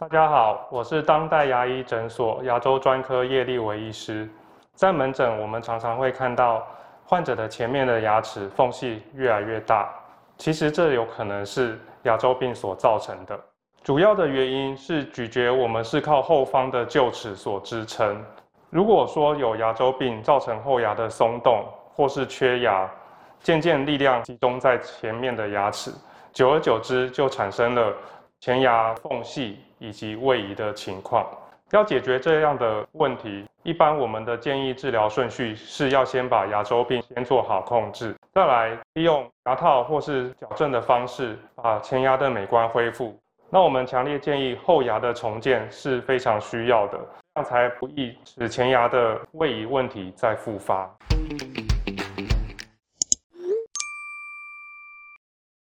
大家好，我是当代牙医诊所牙周专科叶立维医师。在门诊，我们常常会看到患者的前面的牙齿缝隙越来越大，其实这有可能是牙周病所造成的。主要的原因是咀嚼我们是靠后方的臼齿所支撑。如果说有牙周病造成后牙的松动或是缺牙，渐渐力量集中在前面的牙齿，久而久之就产生了前牙缝隙以及位移的情况。要解决这样的问题，一般我们的建议治疗顺序是要先把牙周病先做好控制，再来利用牙套或是矫正的方式把前牙的美观恢复。那我们强烈建议后牙的重建是非常需要的，这样才不易使前牙的位移问题再复发。